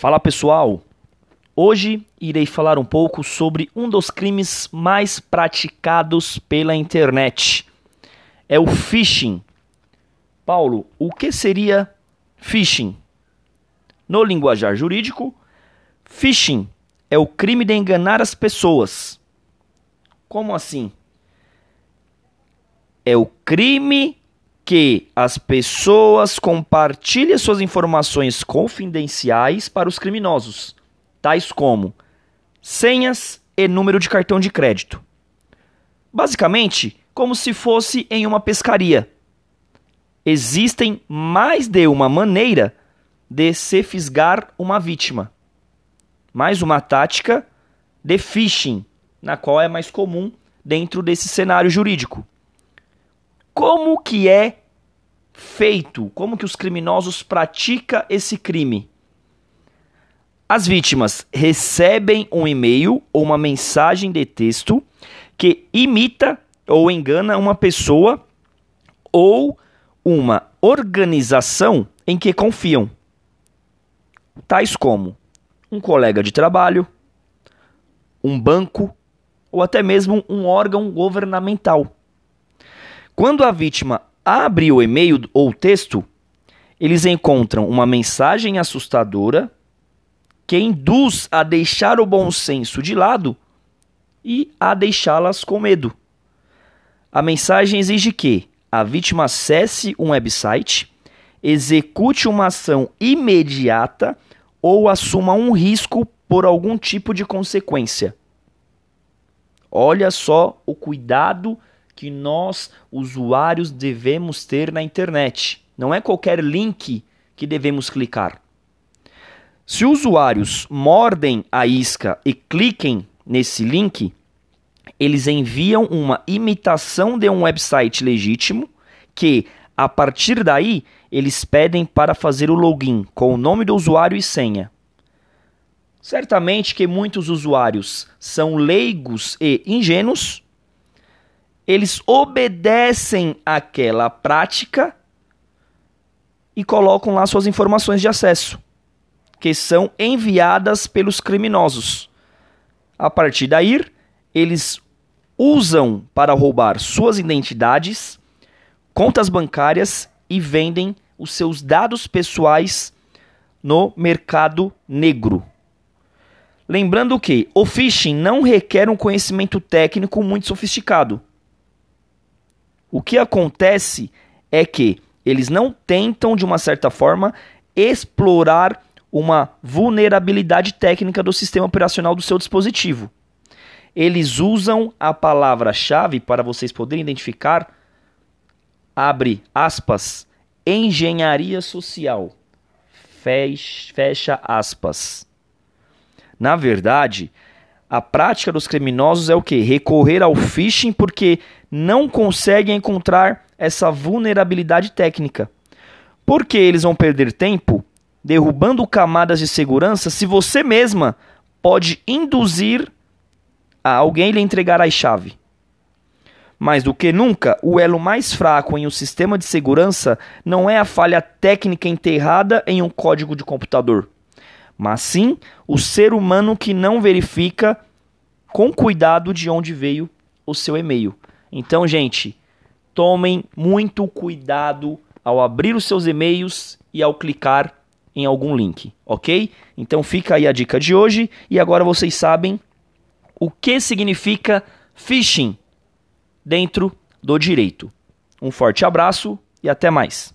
Fala pessoal! Hoje irei falar um pouco sobre um dos crimes mais praticados pela internet. É o phishing. Paulo, o que seria phishing? No linguajar jurídico, phishing é o crime de enganar as pessoas. Como assim? É o crime que as pessoas compartilhem suas informações confidenciais para os criminosos, tais como senhas e número de cartão de crédito. Basicamente, como se fosse em uma pescaria. Existem mais de uma maneira de se fisgar uma vítima. Mais uma tática de phishing, na qual é mais comum dentro desse cenário jurídico. Como que é feito? Como que os criminosos praticam esse crime? As vítimas recebem um e-mail ou uma mensagem de texto que imita ou engana uma pessoa ou uma organização em que confiam, tais como um colega de trabalho, um banco ou até mesmo um órgão governamental. Quando a vítima abre o e-mail ou texto, eles encontram uma mensagem assustadora que induz a deixar o bom senso de lado e a deixá-las com medo. A mensagem exige que a vítima acesse um website, execute uma ação imediata ou assuma um risco por algum tipo de consequência. Olha só o cuidado que nós, usuários, devemos ter na internet. Não é qualquer link que devemos clicar. Se usuários mordem a isca e cliquem nesse link, eles enviam uma imitação de um website legítimo que, a partir daí, eles pedem para fazer o login com o nome do usuário e senha. Certamente que muitos usuários são leigos e ingênuos eles obedecem àquela prática e colocam lá suas informações de acesso, que são enviadas pelos criminosos. A partir daí, eles usam para roubar suas identidades, contas bancárias e vendem os seus dados pessoais no mercado negro. Lembrando que o phishing não requer um conhecimento técnico muito sofisticado. O que acontece é que eles não tentam, de uma certa forma, explorar uma vulnerabilidade técnica do sistema operacional do seu dispositivo. Eles usam a palavra-chave para vocês poderem identificar, abre aspas, engenharia social, fecha aspas. Na verdade, a prática dos criminosos é o que? Recorrer ao phishing porque não conseguem encontrar essa vulnerabilidade técnica. Porque eles vão perder tempo derrubando camadas de segurança se você mesma pode induzir a alguém lhe entregar a chave. Mais do que nunca, o elo mais fraco em um sistema de segurança não é a falha técnica enterrada em um código de computador mas sim o ser humano que não verifica com cuidado de onde veio o seu e-mail. Então, gente, tomem muito cuidado ao abrir os seus e-mails e ao clicar em algum link, ok? Então fica aí a dica de hoje e agora vocês sabem o que significa phishing dentro do direito. Um forte abraço e até mais.